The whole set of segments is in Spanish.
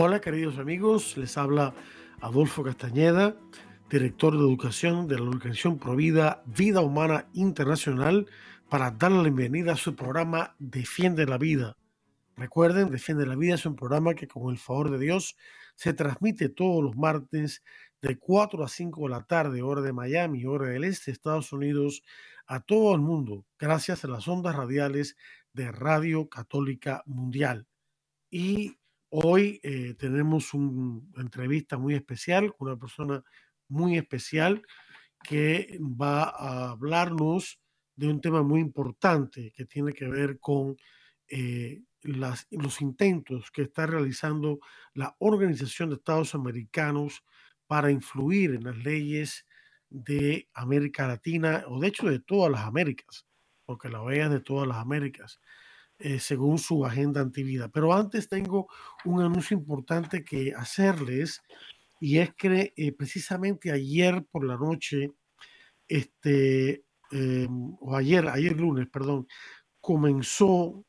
Hola queridos amigos, les habla Adolfo Castañeda, director de educación de la organización Provida Vida Humana Internacional, para dar la bienvenida a su programa Defiende la Vida. Recuerden, Defiende la Vida es un programa que con el favor de Dios se transmite todos los martes de 4 a 5 de la tarde, hora de Miami, hora del este, Estados Unidos, a todo el mundo, gracias a las ondas radiales de Radio Católica Mundial. Y Hoy eh, tenemos una entrevista muy especial una persona muy especial que va a hablarnos de un tema muy importante que tiene que ver con eh, los intentos que está realizando la Organización de Estados Americanos para influir en las leyes de América Latina o de hecho de todas las Américas, porque la OEA es de todas las Américas. Eh, según su agenda antivida. Pero antes tengo un anuncio importante que hacerles y es que eh, precisamente ayer por la noche, este, em, o ayer, ayer lunes, perdón, comenzó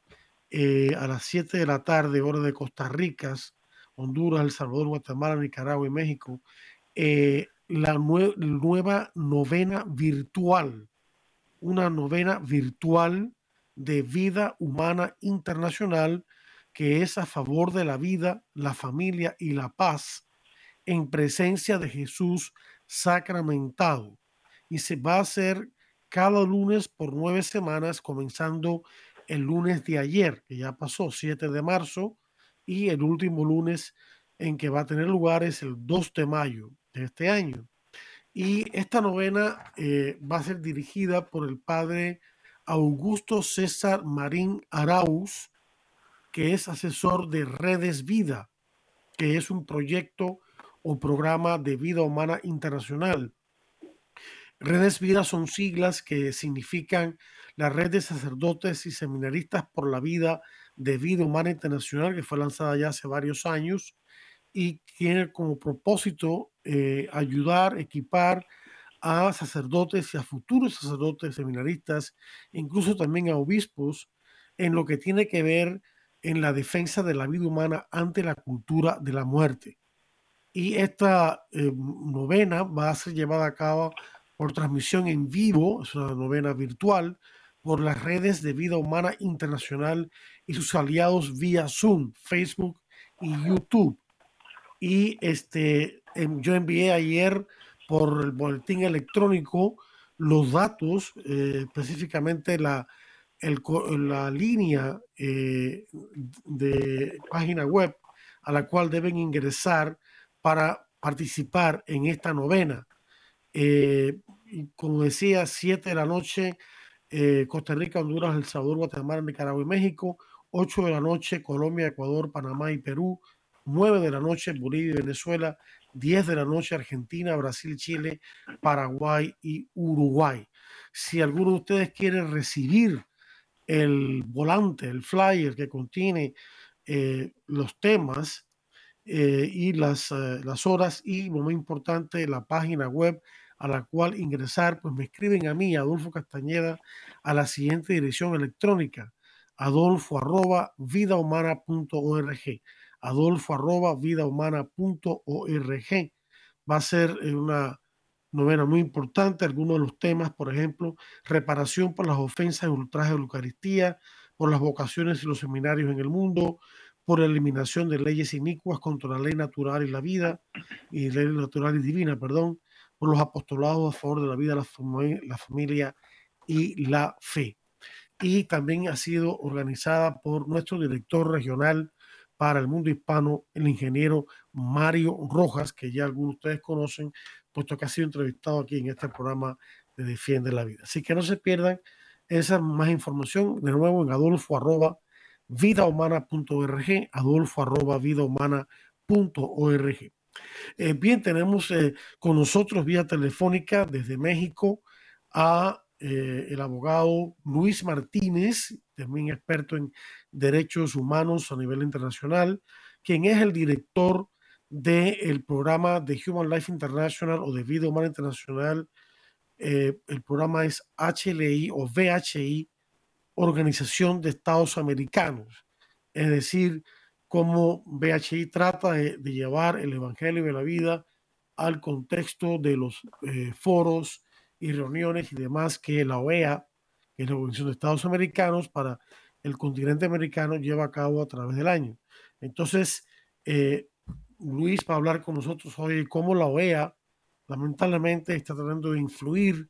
eh, a las 7 de la tarde, hora de Costa Rica, Honduras, El Salvador, Guatemala, Nicaragua y México, la nueva novena virtual, una novena virtual de vida humana internacional que es a favor de la vida, la familia y la paz en presencia de Jesús sacramentado. Y se va a hacer cada lunes por nueve semanas, comenzando el lunes de ayer, que ya pasó, 7 de marzo, y el último lunes en que va a tener lugar es el 2 de mayo de este año. Y esta novena eh, va a ser dirigida por el padre Augusto César Marín Arauz, que es asesor de Redes Vida, que es un proyecto o programa de vida humana internacional. Redes Vida son siglas que significan la red de sacerdotes y seminaristas por la vida de vida humana internacional, que fue lanzada ya hace varios años y tiene como propósito eh, ayudar, equipar a sacerdotes y a futuros sacerdotes seminaristas, incluso también a obispos, en lo que tiene que ver en la defensa de la vida humana ante la cultura de la muerte. Y esta eh, novena va a ser llevada a cabo por transmisión en vivo, es una novena virtual, por las redes de vida humana internacional y sus aliados vía Zoom, Facebook y YouTube. Y este, em, yo envié ayer por el boletín electrónico los datos, eh, específicamente la, la línea eh, de página web a la cual deben ingresar para participar en esta novena. Eh, como decía, 7 de la noche, Costa Rica, Honduras, El Salvador, Guatemala, Nicaragua y México. 8 de la noche, Colombia, Ecuador, Panamá y Perú. 9 de la noche, Bolivia y Venezuela. 10 de la noche Argentina, Brasil, Chile, Paraguay y Uruguay. Si alguno de ustedes quiere recibir el volante, el flyer que contiene eh, los temas eh, y las, eh, las horas y, lo más importante, la página web a la cual ingresar, pues me escriben a mí, Adolfo Castañeda, a la siguiente dirección electrónica, adolfo vidahumana.org adolfo arroba vidahumana.org. Va a ser eh, una novena muy importante. Algunos de los temas, por ejemplo, reparación por las ofensas y ultrajes de la Eucaristía, por las vocaciones y los seminarios en el mundo, por eliminación de leyes inicuas contra la ley natural y la vida, y ley natural y divina, perdón, por los apostolados a favor de la vida, la familia y la fe. Y también ha sido organizada por nuestro director regional para el mundo hispano, el ingeniero Mario Rojas, que ya algunos de ustedes conocen, puesto que ha sido entrevistado aquí en este programa de Defiende la Vida. Así que no se pierdan esa más información, de nuevo en adolfo arroba vidahumana.org, adolfo arroba vidahumana.org. Eh, bien, tenemos eh, con nosotros vía telefónica desde México a eh, el abogado Luis Martínez, también experto en derechos humanos a nivel internacional, quien es el director del programa de Human Life International o de Vida Humana Internacional. el programa es HLI o VHI, Organización de Estados Americanos. Es decir, cómo BHI trata de, llevar el Evangelio de la vida al contexto de los eh, foros y reuniones y demás que la OEA, que la Organización de Estados Americanos, para el continente americano lleva a cabo a través del año. Entonces, eh, Luis va a hablar con nosotros hoy cómo la OEA lamentablemente está tratando de influir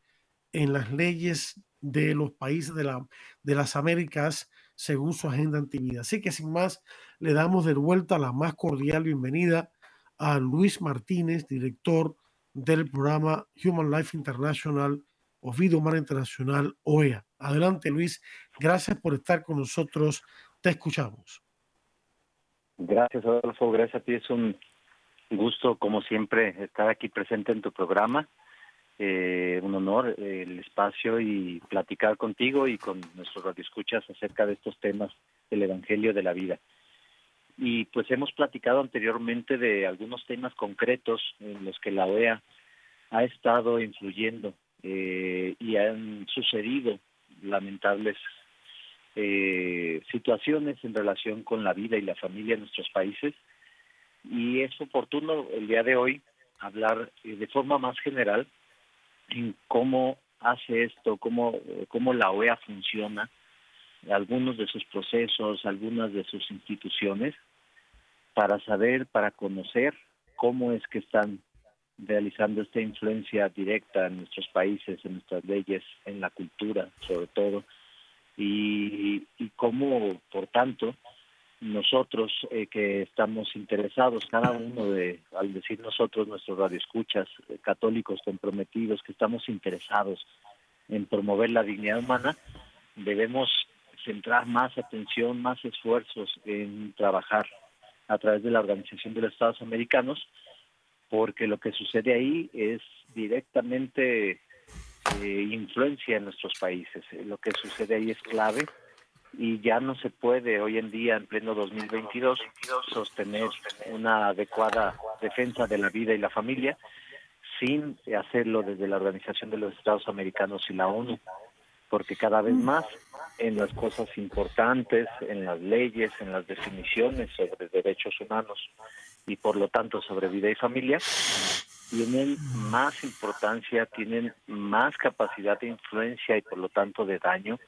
en las leyes de los países de, la, de las Américas según su agenda antivida. Así que sin más, le damos de vuelta la más cordial bienvenida a Luis Martínez, director del programa Human Life International o Vida Humana Internacional OEA. Adelante Luis, gracias por estar con nosotros, te escuchamos. Gracias Adolfo, gracias a ti, es un gusto como siempre estar aquí presente en tu programa eh, un honor eh, el espacio y platicar contigo y con nuestros radioescuchas acerca de estos temas del Evangelio de la vida. Y pues hemos platicado anteriormente de algunos temas concretos en los que la OEA ha estado influyendo eh, y han sucedido lamentables situaciones en relación con la vida y la familia en nuestros países. Y es oportuno el día de hoy hablar de forma más general en cómo hace esto, cómo, cómo la OEA funciona, algunos de sus procesos, algunas de sus instituciones, para saber, para conocer cómo es que están realizando esta influencia directa en nuestros países, en nuestras leyes, en la cultura sobre todo, y, y cómo, por tanto, nosotros eh, que estamos interesados, cada uno de, al decir nosotros, nuestros radioescuchas, eh, católicos comprometidos, que estamos interesados en promover la dignidad humana, debemos centrar más atención, más esfuerzos en trabajar a través de la Organización de los Estados Americanos, porque lo que sucede ahí es directamente eh, influencia en nuestros países. Lo que sucede ahí es clave y ya no se puede hoy en día, en pleno 2022, sostener una adecuada defensa de la vida y la familia sin hacerlo desde la Organización de los Estados Americanos y la ONU, porque cada vez más en las cosas importantes, en las leyes, en las definiciones sobre derechos humanos y por lo tanto sobre vida y familia, tienen más importancia, tienen más capacidad de influencia y por lo tanto de daño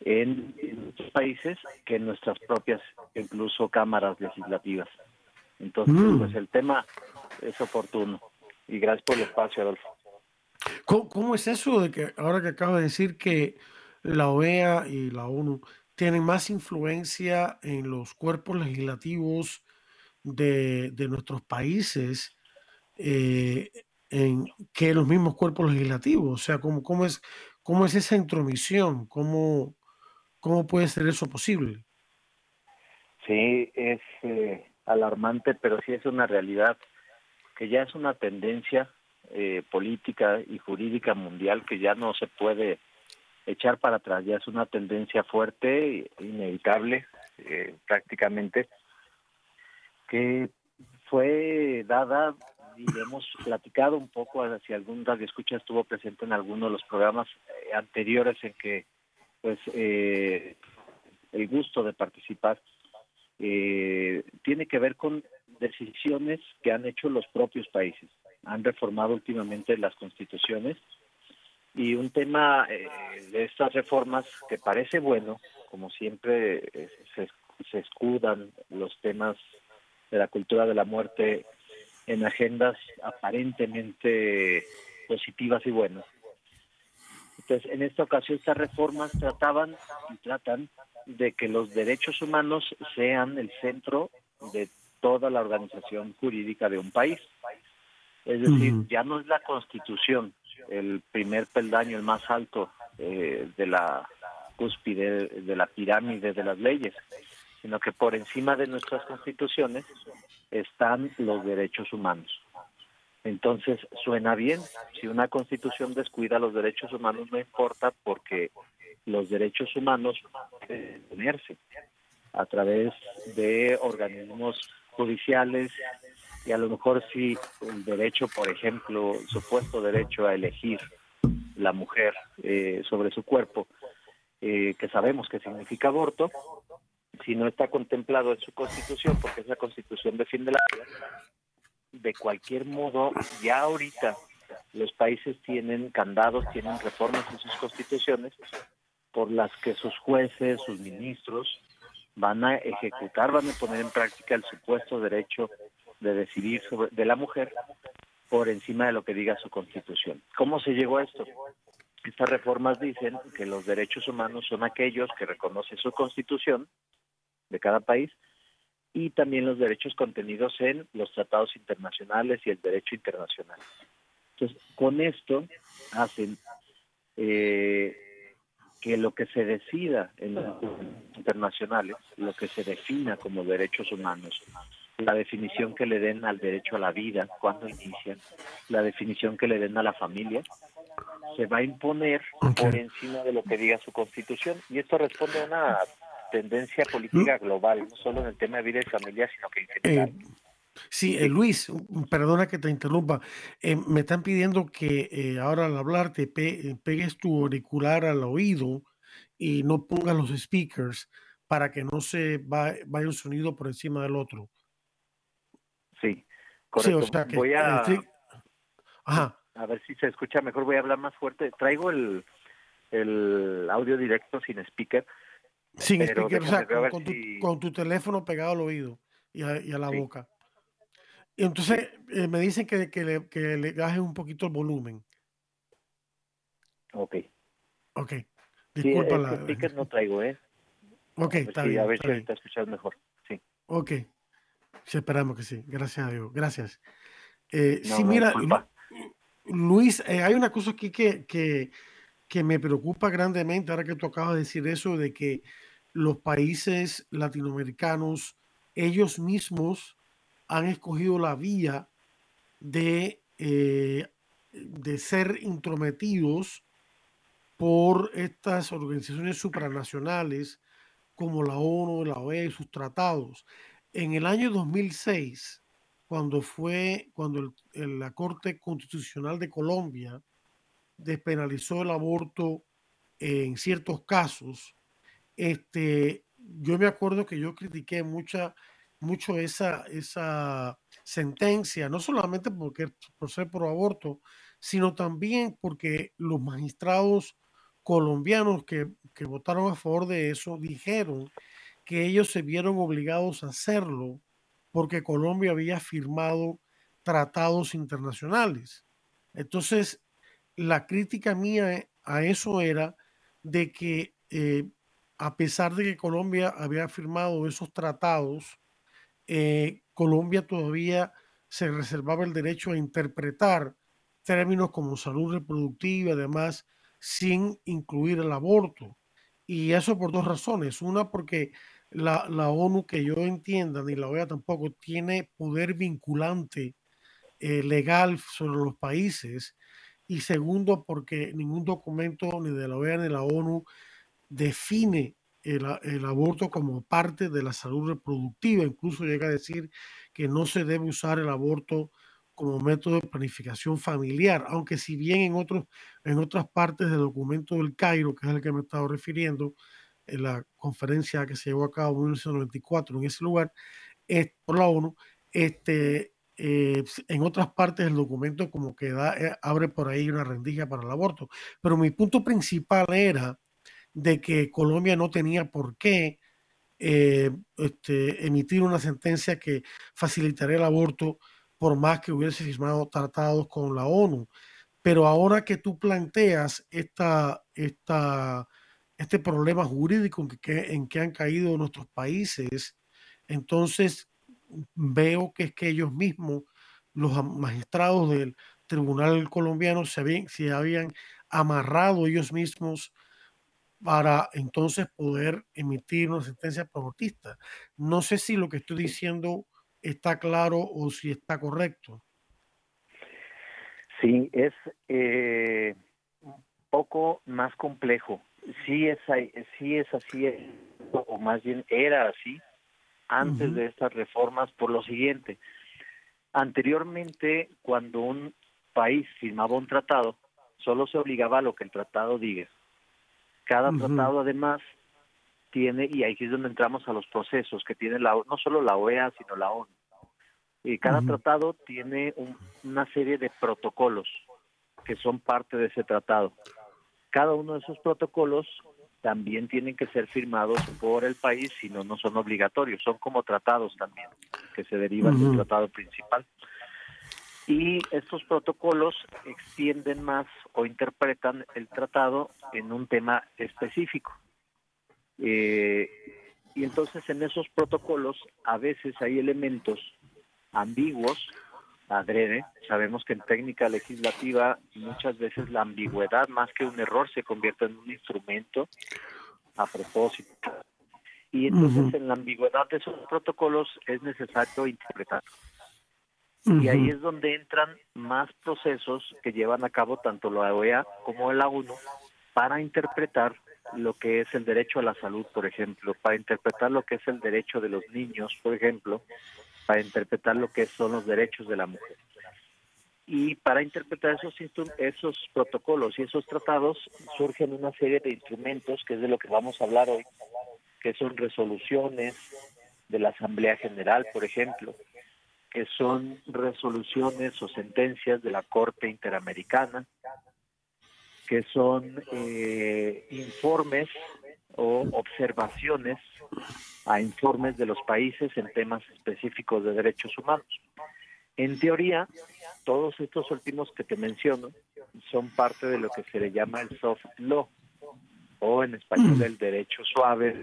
en, otros países que en nuestras propias, incluso cámaras legislativas. Entonces, mm. pues el tema es oportuno. Y gracias por el espacio, Adolfo. ¿Cómo, es eso de que ahora que acabo de decir que la OEA y la ONU tienen más influencia en los cuerpos legislativos de, nuestros países eh, en, que los mismos cuerpos legislativos? O sea, ¿cómo, cómo, es, cómo es esa intromisión? ¿Cómo, ¿Cómo puede ser eso posible? Sí, es eh, alarmante, pero sí es una realidad que ya es una tendencia eh, política y jurídica mundial que ya no se puede echar para atrás, ya es una tendencia fuerte, inevitable eh, prácticamente, que fue dada y hemos platicado un poco, si algún radio escucha estuvo presente en alguno de los programas anteriores en que pues eh, el gusto de participar eh, tiene que ver con decisiones que han hecho los propios países. Han reformado últimamente las constituciones y un tema eh, de estas reformas que parece bueno, como siempre se, se escudan los temas de la cultura de la muerte en agendas aparentemente positivas y buenas entonces, en esta ocasión estas reformas trataban y tratan de que los derechos humanos sean el centro de toda la organización jurídica de un país. Es decir, ya no es la constitución el primer peldaño, el más alto eh, de la cúspide de la pirámide de las leyes, sino que por encima de nuestras constituciones están los derechos humanos. Entonces, suena bien, si una constitución descuida los derechos humanos no importa porque los derechos humanos pueden tenerse a través de organismos judiciales y a lo mejor si el derecho, por ejemplo, el supuesto derecho a elegir la mujer eh, sobre su cuerpo, eh, que sabemos que significa aborto, si no está contemplado en su constitución, porque esa constitución defiende la vida, de cualquier modo, ya ahorita los países tienen candados, tienen reformas en sus constituciones por las que sus jueces, sus ministros van a ejecutar, van a poner en práctica el supuesto derecho de decidir sobre, de la mujer por encima de lo que diga su constitución. ¿Cómo se llegó a esto? Estas reformas dicen que los derechos humanos son aquellos que reconoce su constitución de cada país y también los derechos contenidos en los tratados internacionales y el derecho internacional. Entonces, con esto hacen eh, que lo que se decida en los internacionales, lo que se defina como derechos humanos, la definición que le den al derecho a la vida, cuando inician, la definición que le den a la familia, se va a imponer por encima de lo que diga su constitución. Y esto responde a una tendencia política global, no solo en el tema de vida y familia, sino que en general. Eh, sí, eh, Luis, perdona que te interrumpa. Eh, me están pidiendo que ahora al hablar te pegues tu auricular al oído y no pongas los speakers para que no se vaya un sonido por encima del otro. Sí, correcto. voy a, a ver si se escucha mejor, voy a hablar más fuerte. Traigo el, el audio directo sin speaker sin speaker, o sea, con, tu, teléfono pegado al oído y a, la boca. Y entonces eh, me dicen que, que, le, que le bajes un poquito el volumen. Ok. Ok. Disculpa la. speaker no traigo, ¿eh? Ok, está bien. A ver si ahorita escuchas mejor. Sí. Ok. Sí, esperamos que sí. Gracias a Dios. Gracias. Eh, sí, mira, Luis, eh, hay una cosa aquí que, que, que me preocupa grandemente ahora que tú acabas de decir eso, de que los países latinoamericanos, ellos mismos han escogido la vía de, eh, de ser intrometidos por estas organizaciones supranacionales como la ONU, la OEA y sus tratados. En el año 2006, cuando fue, cuando la Corte Constitucional de Colombia despenalizó el aborto en ciertos casos, este, yo me acuerdo que yo critiqué mucha, mucho esa, esa sentencia, no solamente porque, por ser pro aborto, sino también porque los magistrados colombianos que, que votaron a favor de eso dijeron que ellos se vieron obligados a hacerlo porque Colombia había firmado tratados internacionales. Entonces, la crítica mía a eso era de que eh, a pesar de que Colombia había firmado esos tratados, eh, Colombia todavía se reservaba el derecho a interpretar términos como salud reproductiva y demás sin incluir el aborto. Y eso por dos razones. Una, porque la, ONU, que yo entienda, ni la OEA tampoco, tiene poder vinculante eh, legal sobre los países. Y segundo, porque ningún documento ni de la OEA ni de la ONU define el, aborto como parte de la salud reproductiva. Incluso llega a decir que no se debe usar el aborto como método de planificación familiar, aunque si bien en, otros, en otras partes del documento del Cairo, que es el que me he estado refiriendo, en la conferencia que se llevó a cabo en 1994 en ese lugar, por la ONU, este, eh, en otras partes del documento como que da, eh, abre por ahí una rendija para el aborto. Pero mi punto principal era de que Colombia no tenía por qué eh, este, emitir una sentencia que facilitaría el aborto por más que hubiese firmado tratados con la ONU. Pero ahora que tú planteas esta, este problema jurídico en que, han caído nuestros países, entonces veo que es que ellos mismos, los magistrados del Tribunal colombiano, se habían amarrado ellos mismos para entonces poder emitir una sentencia abortista. No sé si lo que estoy diciendo está claro o si está correcto. Sí, es eh, un poco más complejo. Sí es, sí es así, o más bien era así antes de estas reformas por lo siguiente. Anteriormente, cuando un país firmaba un tratado, solo se obligaba a lo que el tratado diga. Cada tratado, además, tiene, y ahí es donde entramos a los procesos que tiene la, no solo la OEA, sino la ONU. Y cada tratado tiene una serie de protocolos que son parte de ese tratado. Cada uno de esos protocolos también tienen que ser firmados por el país, si no, no son obligatorios, son como tratados también, que se derivan del tratado principal. Y estos protocolos extienden más o interpretan el tratado en un tema específico. Eh, y entonces en esos protocolos a veces hay elementos ambiguos, adrede. Sabemos que en técnica legislativa muchas veces la ambigüedad más que un error se convierte en un instrumento a propósito. Y entonces en la ambigüedad de esos protocolos es necesario Y ahí es donde entran más procesos que llevan a cabo tanto la OEA como la ONU para interpretar lo que es el derecho a la salud, por ejemplo, para interpretar lo que es el derecho de los niños, por ejemplo, para interpretar lo que son los derechos de la mujer. Y para interpretar esos, esos protocolos y esos tratados surgen una serie de instrumentos, que es de lo que vamos a hablar hoy, que son resoluciones de la Asamblea General, por ejemplo, que son resoluciones o sentencias de la Corte Interamericana, que son eh, informes o observaciones a informes de los países en temas específicos de derechos humanos. En teoría, todos estos últimos que te menciono son parte de lo que se le llama el soft law, o en español el derecho suave,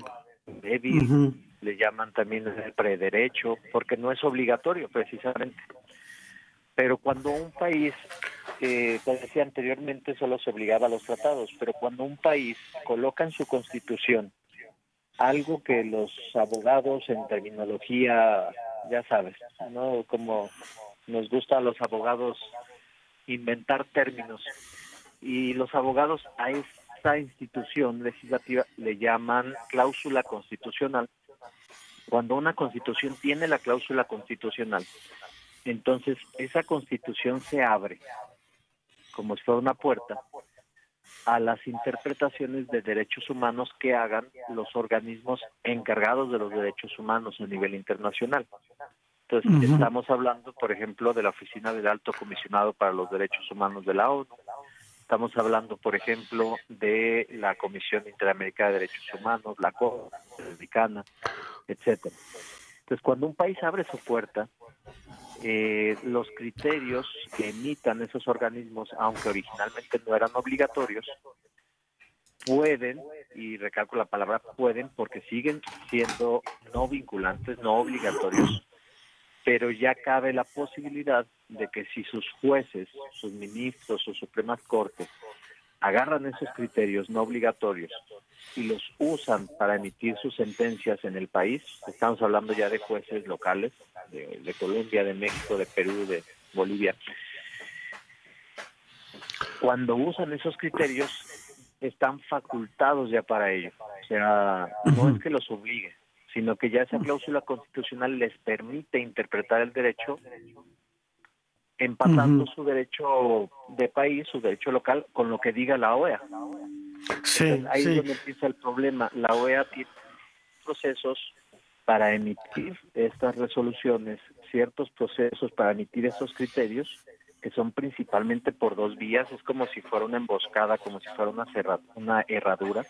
débil, le llaman también el prederecho, porque no es obligatorio precisamente. Pero cuando un país, eh, como decía anteriormente, solo se obligaba a los tratados, pero cuando un país coloca en su constitución algo que los abogados en terminología, ya sabes, ¿no? Como nos gusta a los abogados inventar términos. Y los abogados a esta institución legislativa le llaman cláusula constitucional. Cuando una constitución tiene la cláusula constitucional, entonces esa constitución se abre como si fuera una puerta a las interpretaciones de derechos humanos que hagan los organismos encargados de los derechos humanos a nivel internacional. Entonces, estamos hablando, por ejemplo, de la Oficina del Alto Comisionado para los Derechos Humanos de la ONU. Estamos hablando, por ejemplo, de la Comisión Interamericana de Derechos Humanos, la Corte Americana, etcétera. Entonces, cuando un país abre su puerta, eh, los criterios que emitan esos organismos, aunque originalmente no eran obligatorios, pueden, y recalco la palabra pueden, porque siguen siendo no vinculantes, no obligatorios, pero ya cabe la posibilidad de que si sus jueces, sus ministros, sus Supremas Cortes agarran esos criterios no obligatorios y los usan para emitir sus sentencias en el país, estamos hablando ya de jueces locales, de, Colombia, de México, de Perú, de Bolivia, cuando usan esos criterios están facultados ya para ello. O sea, no es que los obligue, sino que ya esa cláusula constitucional les permite interpretar el derecho empatando su derecho de país, su derecho local, con lo que diga la OEA. Sí, ahí es donde empieza el problema. La OEA tiene procesos para emitir estas resoluciones, ciertos procesos para emitir esos criterios, que son principalmente por dos vías, es como si fuera una emboscada, como si fuera una, una herradura,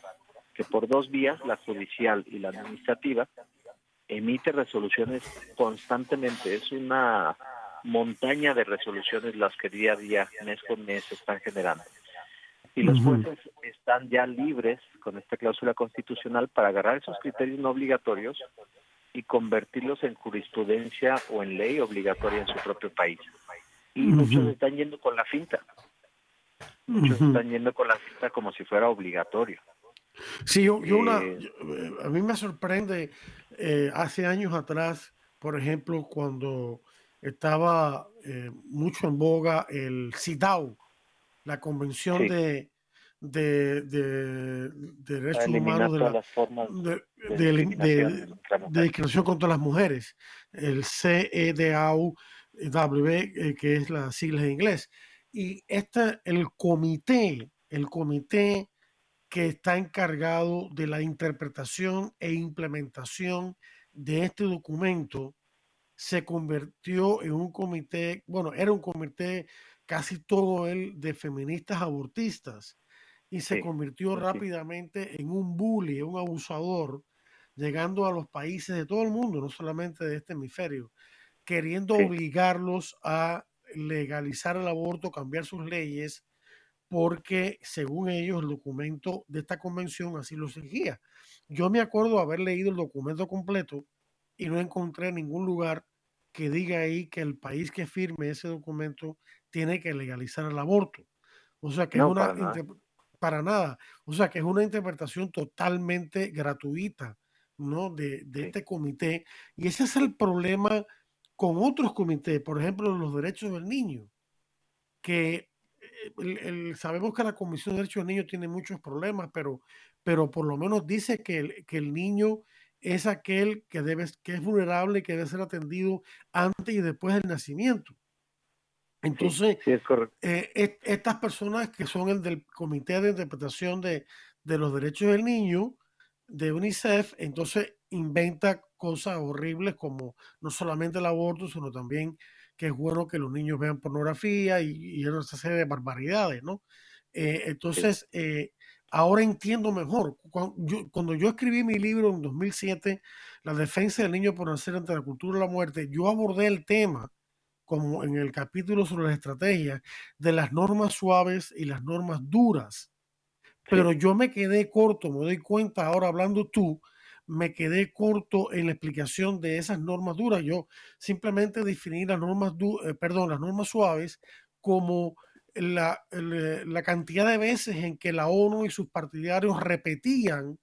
que por dos vías, la judicial y la administrativa, emite resoluciones constantemente. Es una montaña de resoluciones las que día a día, mes con mes, están generando. Y los jueces están ya libres con esta cláusula constitucional para agarrar esos criterios no obligatorios y convertirlos en jurisprudencia o en ley obligatoria en su propio país. Y muchos están yendo con la finta. Muchos están yendo con la finta como si fuera obligatorio. Sí, yo, una, eh, eh, a mí me sorprende, eh, hace años atrás, por ejemplo, cuando estaba mucho en boga el CIDAW, la Convención de, de, de, Derechos Humanos de, la, de, discriminación contra las mujeres, el CEDAW, que es la sigla en inglés. Y este, el comité, el comité que está encargado de la interpretación e implementación de este documento se convirtió en un comité, bueno, era un comité casi todo él de feministas abortistas y se convirtió rápidamente en un bully, un abusador, llegando a los países de todo el mundo, no solamente de este hemisferio, queriendo obligarlos a legalizar el aborto, cambiar sus leyes, porque según ellos el documento de esta convención así lo exigía. Yo me acuerdo haber leído el documento completo y no encontré ningún lugar que diga ahí que el país que firme ese documento tiene que legalizar el aborto. O sea que es una para nada. para nada. O sea que es una interpretación totalmente gratuita, ¿no? De, de este comité. Y ese es el problema con otros comités, por ejemplo, los derechos del niño, que sabemos que la Comisión de Derechos del Niño tiene muchos problemas, pero, pero por lo menos dice que el, que el niño es aquel que, debe, que es vulnerable y que debe ser atendido antes y después del nacimiento. Entonces, eh, estas personas que son el del Comité de Interpretación de, de, los Derechos del Niño de UNICEF, entonces inventa cosas horribles como no solamente el aborto, sino también que es bueno que los niños vean pornografía y, y otra serie de barbaridades, ¿no? Eh, entonces, eh, ahora entiendo mejor. Cuando yo, escribí mi libro en 2007, La defensa del niño por nacer ante la cultura de la muerte, yo abordé el tema como en el capítulo sobre las estrategias de las normas suaves y las normas duras. Pero yo me quedé corto, me doy cuenta ahora hablando tú, me quedé corto en la explicación de esas normas duras. Yo simplemente definí las normas, eh, perdón, las normas suaves como la, eh, la, cantidad de veces en que la ONU y sus partidarios repetían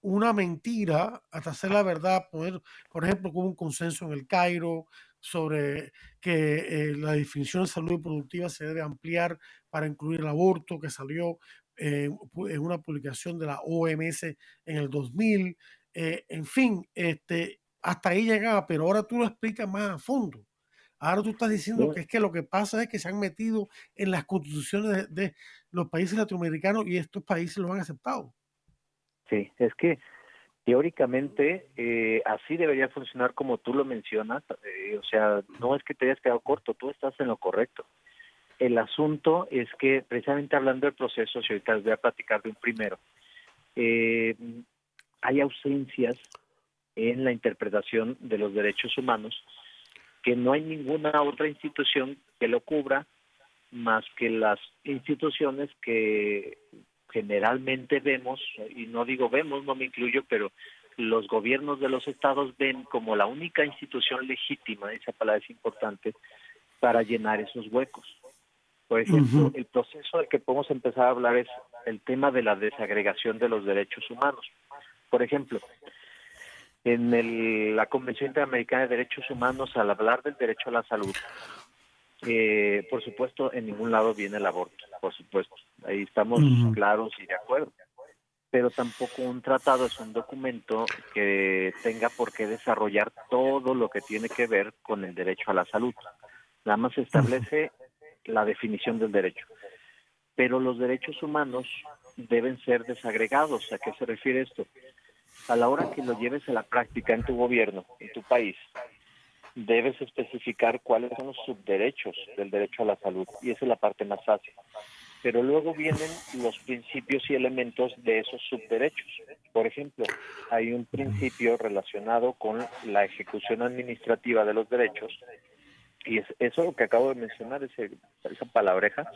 una mentira hasta hacer la verdad. Por, ejemplo, hubo un consenso en el Cairo sobre que eh, la definición de salud productiva se debe ampliar para incluir el aborto, que salió en una publicación de la OMS en el 2000. Eh, en fin, este, hasta ahí llegaba, pero ahora tú lo explicas más a fondo. Ahora tú estás diciendo que es que lo que pasa es que se han metido en las constituciones de, los países latinoamericanos y estos países lo han aceptado. Sí, es que teóricamente eh, así debería funcionar como tú lo mencionas. Eh, o sea, no es que te hayas quedado corto, tú estás en lo correcto. El asunto es que precisamente hablando del proceso, si ahorita les voy a platicar de un primero, eh, hay ausencias en la interpretación de los derechos humanos que no hay ninguna otra institución que lo cubra más que las instituciones que generalmente vemos, y no digo vemos, no me incluyo, pero los gobiernos de los estados ven como la única institución legítima, esa palabra es importante, para llenar esos huecos. Por ejemplo, el proceso del que podemos empezar a hablar es el tema de la desagregación de los derechos humanos. Por ejemplo, en la Convención Interamericana de Derechos Humanos, al hablar del derecho a la salud, eh, por supuesto, en ningún lado viene el aborto, por supuesto. Ahí estamos claros y de acuerdo. Pero tampoco un tratado es un documento que tenga por qué desarrollar todo lo que tiene que ver con el derecho a la salud. Nada más establece la definición del derecho. Pero los derechos humanos deben ser desagregados. ¿A qué se refiere esto? A la hora que lo lleves a la práctica en tu gobierno, en tu país, debes especificar cuáles son los subderechos del derecho a la salud y esa es la parte más fácil. Pero luego vienen los principios y elementos de esos subderechos. Por ejemplo, hay un principio relacionado con la ejecución administrativa de los derechos y es eso lo que acabo de mencionar, ese, esa palabreja,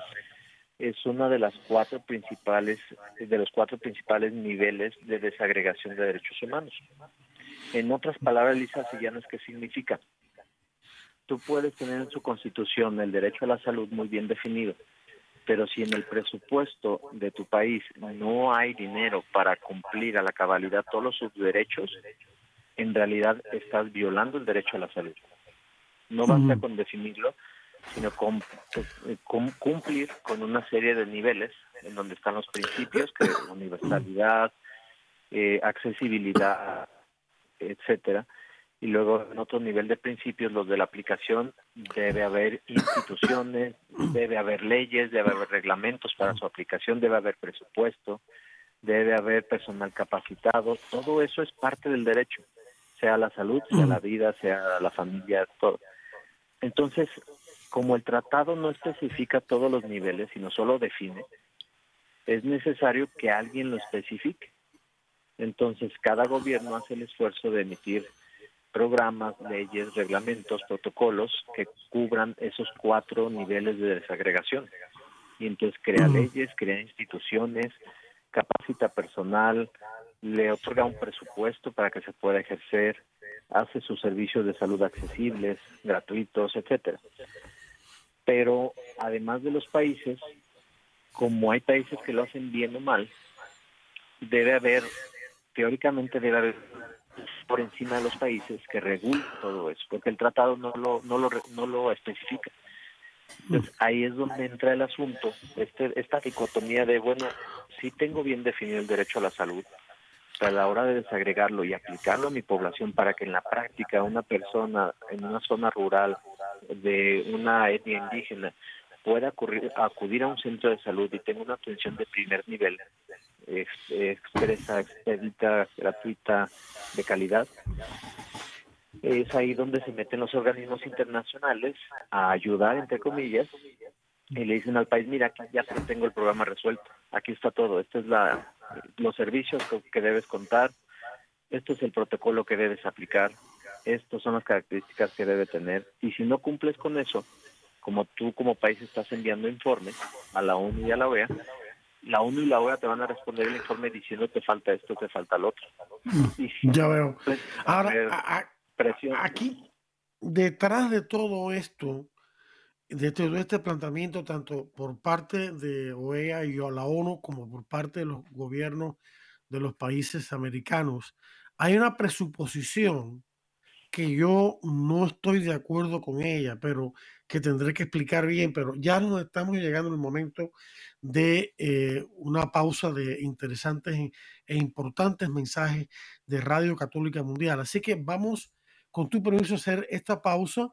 es una de las cuatro principales de los cuatro principales niveles de desagregación de derechos humanos. En otras palabras, Lisa Sillanes, ¿qué significa? Tú puedes tener en su constitución el derecho a la salud muy bien definido, Pero si en el presupuesto de tu país no hay dinero para cumplir a la cabalidad todos sus derechos, en realidad estás violando el derecho a la salud. No basta con definirlo, sino eh, con, cumplir con una serie de niveles en donde están los principios, que universalidad, eh, accesibilidad, etcétera, y luego en otro nivel de principios, los de la aplicación, debe haber instituciones, debe haber leyes, debe haber reglamentos para su aplicación, debe haber presupuesto, debe haber personal capacitado, todo eso es parte del derecho, sea la salud, sea la vida, sea la familia, todo. Entonces, como el tratado no especifica todos los niveles, sino solo define, es necesario que alguien lo especifique. Entonces, cada gobierno hace el esfuerzo de emitir programas, leyes, reglamentos, protocolos que cubran esos cuatro niveles de desagregación. Y entonces crea leyes, crea instituciones, capacita personal, le otorga un presupuesto para que se pueda ejercer, hace sus servicios de salud accesibles, gratuitos, etcétera. Pero además de los países, como hay países que lo hacen bien o mal, debe haber, teóricamente debe haber por encima de los países que regulen todo eso, porque el tratado no lo, no lo, no lo especifica. Entonces, ahí es donde entra el asunto, este, esta dicotomía de, bueno, sí tengo bien definido el derecho a la salud, a la hora de desagregarlo y aplicarlo a mi población para que en la práctica una persona en una zona rural de una etnia indígena pueda acudir a un centro de salud y tenga una atención de primer nivel, expresa, expedita, gratuita, de calidad, es ahí donde se meten los organismos internacionales a ayudar, entre comillas, y le dicen al país, mira, aquí ya tengo el programa resuelto, aquí está todo, estos es la, los servicios que debes contar, esto es el protocolo que debes aplicar, estas son las características que debe tener, y si no cumples con eso, como tú como país estás enviando informes a la ONU y a la OEA, la ONU y la OEA te van a responder el informe diciendo te falta esto, te falta lo otro. Ya veo. Ahora, aquí, detrás de todo esto, de este planteamiento, tanto por parte de OEA y la ONU como por parte de los gobiernos de los países americanos, hay una presuposición que yo no estoy de acuerdo con ella, pero que tendré que explicar bien, pero ya nos estamos llegando en el momento de eh, una pausa de interesantes e importantes mensajes de Radio Católica Mundial. Así que vamos, con tu permiso, a hacer esta pausa,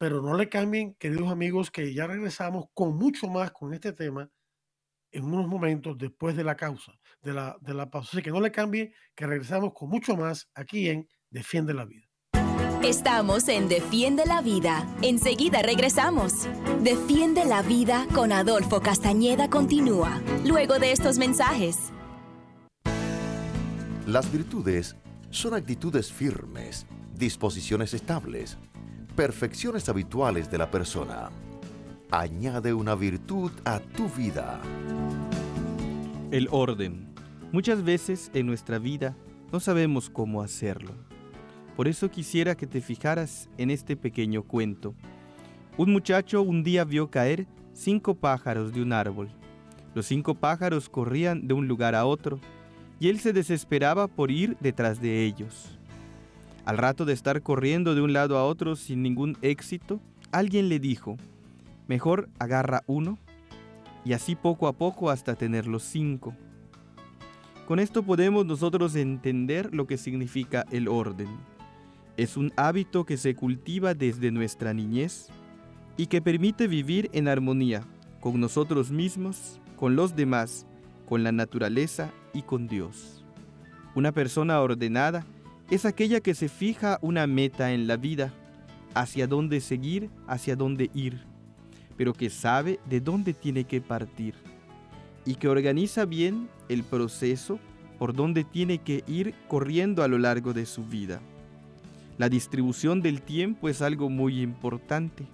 pero no le cambien, queridos amigos, que ya regresamos con mucho más con este tema en unos momentos después de la causa, de la, de la pausa. Así que no le cambien, que regresamos con mucho más aquí en Defiende la Vida. Estamos en Defiende la Vida. Enseguida regresamos. Defiende la Vida con Adolfo Castañeda continúa, luego de estos mensajes. Las virtudes son actitudes firmes, disposiciones estables, perfecciones habituales de la persona. Añade una virtud a tu vida. El orden. Muchas veces en nuestra vida no sabemos cómo hacerlo por eso quisiera que te fijaras en este pequeño cuento. Un muchacho un día vio caer cinco pájaros de un árbol. Los cinco pájaros corrían de un lugar a otro, y él se desesperaba por ir detrás de ellos. Al rato de estar corriendo de un lado a otro sin ningún éxito, alguien le dijo, mejor agarra uno, y así poco a poco hasta tener los cinco. Con esto podemos nosotros entender lo que significa el orden. Es un hábito que se cultiva desde nuestra niñez y que permite vivir en armonía con nosotros mismos, con los demás, con la naturaleza y con Dios. Una persona ordenada es aquella que se fija una meta en la vida, hacia dónde seguir, hacia dónde ir, pero que sabe de dónde tiene que partir y que organiza bien el proceso por donde tiene que ir corriendo a lo largo de su vida. La distribución del tiempo es algo muy importante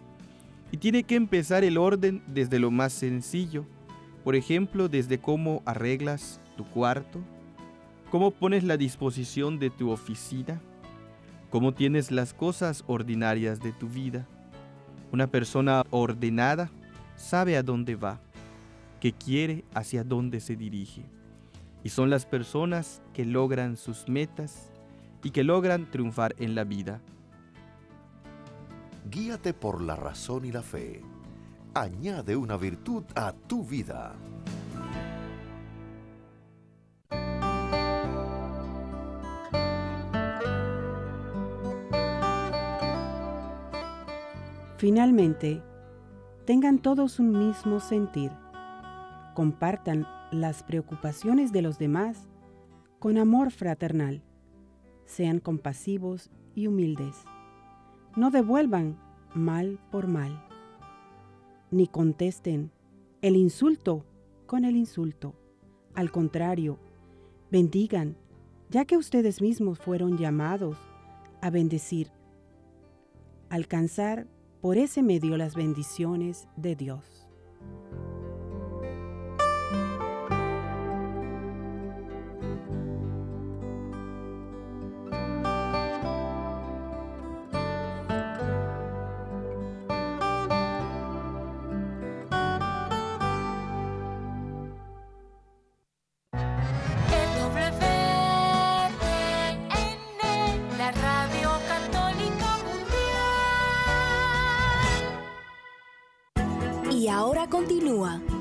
y tiene que empezar el orden desde lo más sencillo, por ejemplo, desde cómo arreglas tu cuarto, cómo pones la disposición de tu oficina, cómo tienes las cosas ordinarias de tu vida. Una persona ordenada sabe a dónde va, que quiere hacia dónde se dirige. Y son las personas que logran sus metas y que logran triunfar en la vida. Guíate por la razón y la fe. Añade una virtud a tu vida. Finalmente, tengan todos un mismo sentir. Compartan las preocupaciones de los demás con amor fraternal. Sean compasivos y humildes. No devuelvan mal por mal. Ni contesten el insulto con el insulto. Al contrario, bendigan, ya que ustedes mismos fueron llamados a bendecir. Alcanzar por ese medio las bendiciones de Dios.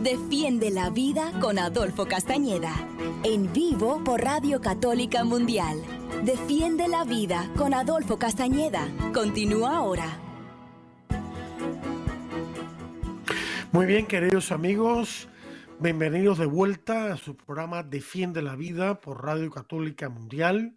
Defiende la vida con Adolfo Castañeda. En vivo por Radio Católica Mundial. Defiende la vida con Adolfo Castañeda. Continúa ahora. Muy bien, queridos amigos. Bienvenidos de vuelta a su programa Defiende la vida por Radio Católica Mundial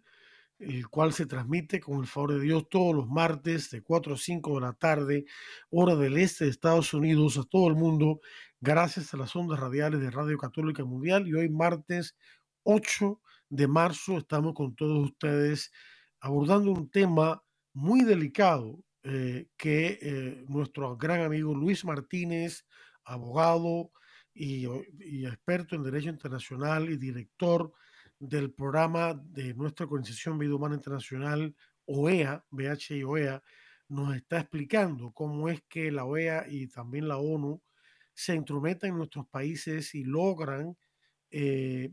el cual se transmite con el favor de Dios todos los martes de 4 a 5 de la tarde, hora del este de Estados Unidos, a todo el mundo, gracias a las ondas radiales de Radio Católica Mundial. Y hoy martes 8 de marzo estamos con todos ustedes abordando un tema muy delicado eh, que eh, nuestro gran amigo Luis Martínez, abogado y, y experto en Derecho Internacional y director del programa de nuestra Organización Vida Humana Internacional, OEA, BH y OEA, nos está explicando cómo es que la OEA y también la ONU se intrometen en nuestros países y logran eh,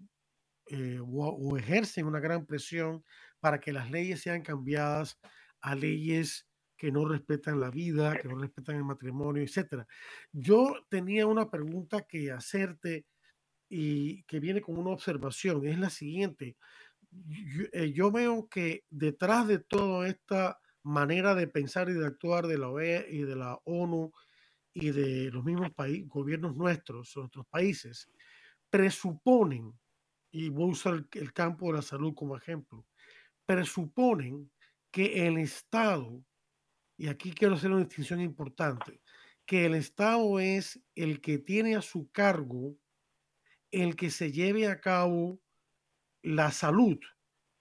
eh, o, ejercen una gran presión para que las leyes sean cambiadas a leyes que no respetan la vida, que no respetan el matrimonio, etc. Yo tenía una pregunta que hacerte y que viene con una observación, es la siguiente. Eh, yo, veo que detrás de toda esta manera de pensar y de actuar de la OEA y de la ONU y de los mismos países, gobiernos nuestros, nuestros países, presuponen, y voy a usar el campo de la salud como ejemplo, presuponen que el Estado, y aquí quiero hacer una distinción importante, que el Estado es el que tiene a su cargo el que se lleve a cabo la salud,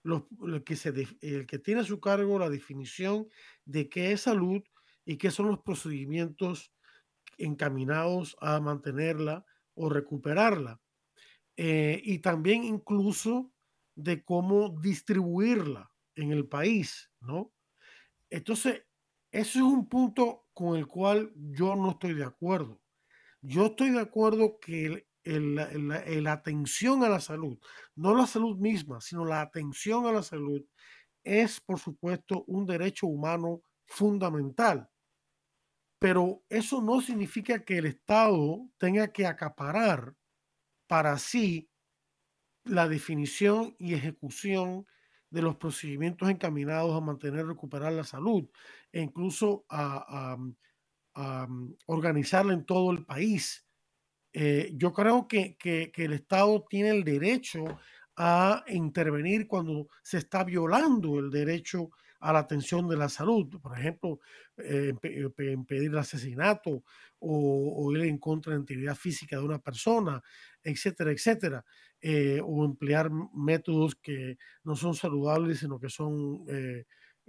el que tiene a su cargo la definición de qué es salud y qué son los procedimientos encaminados a mantenerla o recuperarla. Eh, y también incluso de cómo distribuirla en el país, ¿no? Entonces, eso es un punto con el cual yo no estoy de acuerdo. Yo estoy de acuerdo que la atención a la salud, no la salud misma, sino la atención a la salud, es por supuesto un derecho humano fundamental. Pero eso no significa que el Estado tenga que acaparar para sí la definición y ejecución de los procedimientos encaminados a mantener y recuperar la salud e incluso a, a organizarla en todo el país eh, yo creo que, el Estado tiene el derecho a intervenir cuando se está violando el derecho a la atención de la salud, por ejemplo, eh, eh, impedir el asesinato o, ir en contra de la integridad física de una persona, etcétera, etcétera, o emplear métodos que no son saludables, sino que son,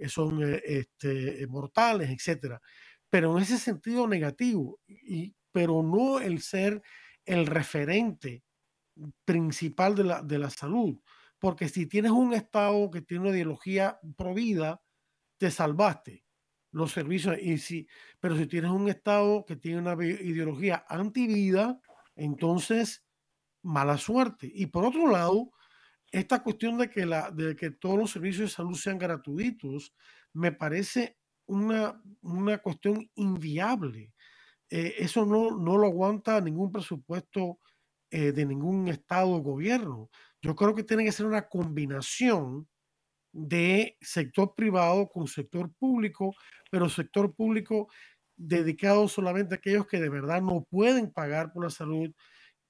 son este, mortales, etcétera. Pero en ese sentido negativo, y, pero no el ser el referente principal de la, de la salud. Porque si tienes un Estado que tiene una ideología pro vida, te salvaste los servicios. Y si, pero si tienes un Estado que tiene una ideología anti vida, entonces, mala suerte. Y por otro lado, esta cuestión de que, la, de que todos los servicios de salud sean gratuitos me parece una, una cuestión inviable. Eh, eso no, no lo aguanta ningún presupuesto eh, de ningún estado o gobierno. Yo creo que tiene que ser una combinación de sector privado con sector público, pero sector público dedicado solamente a aquellos que de verdad no pueden pagar por la salud,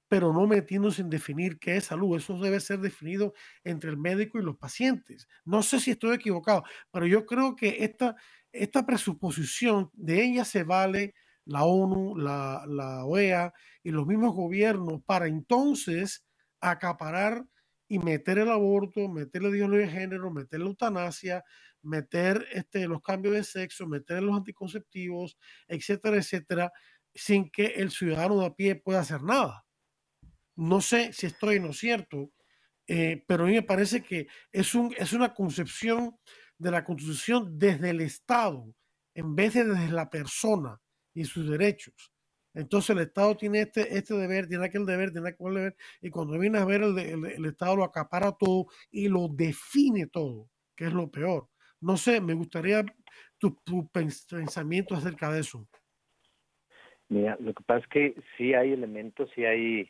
pero no metiéndose en definir qué es salud. Eso debe ser definido entre el médico y los pacientes. No sé si estoy equivocado, pero yo creo que esta, esta presuposición de ella se vale la ONU, la, OEA y los mismos gobiernos para entonces acaparar y meter el aborto, meter la ideología de género, meter la eutanasia, meter este, los cambios de sexo, meter los anticonceptivos, etcétera, etcétera, sin que el ciudadano de a pie pueda hacer nada. No sé si estoy en lo cierto, eh, pero a mí me parece que es, un, es una concepción de la Constitución desde el Estado, en vez de desde la persona y sus derechos. Entonces el Estado tiene este, este deber, tiene aquel deber, tiene aquel deber, y cuando viene a ver el, el, Estado lo acapara todo y lo define todo, que es lo peor. No sé, me gustaría tu, tu pensamiento acerca de eso. Mira, lo que pasa es que sí hay elementos, sí hay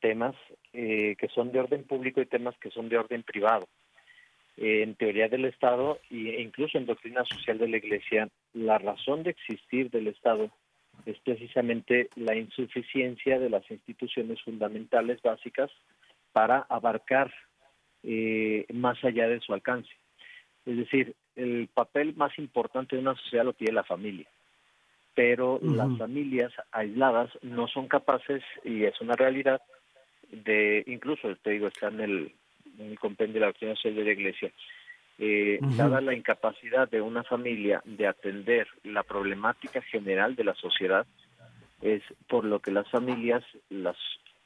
temas eh, que son de orden público y temas que son de orden privado. Eh, en teoría del Estado e incluso en doctrina social de la Iglesia, la razón de existir del Estado es precisamente la insuficiencia de las instituciones fundamentales básicas para abarcar eh, más allá de su alcance. Es decir, el papel más importante de una sociedad lo tiene la familia, pero las familias aisladas no son capaces, y es una realidad, de, incluso te digo, está en el, en el compendio de la doctrina social de la Iglesia, eh, dada la incapacidad de una familia de atender la problemática general de la sociedad, es por lo que las familias, las